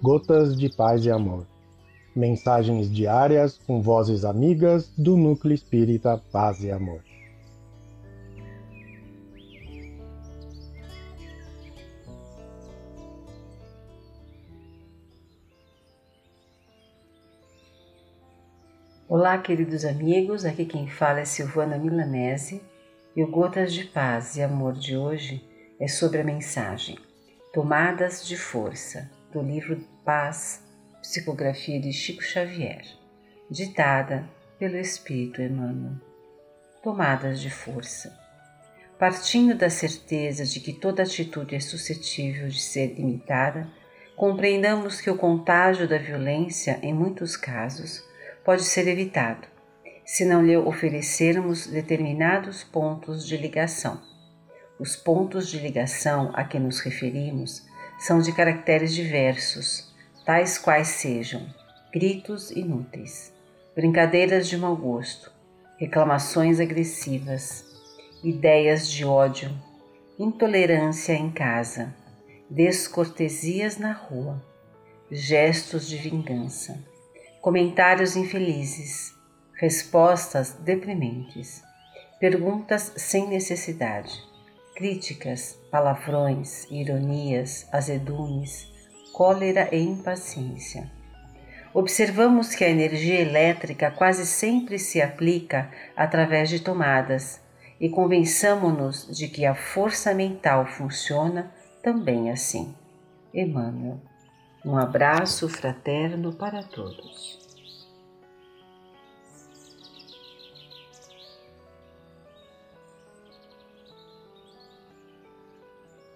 Gotas de Paz e Amor. Mensagens diárias com vozes amigas do Núcleo Espírita Paz e Amor. Olá, queridos amigos. Aqui quem fala é Silvana Milanese e o Gotas de Paz e Amor de hoje é sobre a mensagem Tomadas de Força, do livro Paz, psicografia de Chico Xavier, ditada pelo Espírito Emmanuel. Tomadas de força. Partindo da certeza de que toda atitude é suscetível de ser imitada, compreendamos que o contágio da violência, em muitos casos, pode ser evitado, se não lhe oferecermos determinados pontos de ligação os pontos de ligação a que nos referimos são de caracteres diversos, tais quais sejam gritos inúteis, brincadeiras de mau gosto, reclamações agressivas, ideias de ódio, intolerância em casa, descortesias na rua, gestos de vingança, comentários infelizes, respostas deprimentes, perguntas sem necessidade críticas, palavrões, ironias, azedumes, cólera e impaciência. Observamos que a energia elétrica quase sempre se aplica através de tomadas e convençamo-nos de que a força mental funciona também assim. Emmanuel. Um abraço fraterno para todos.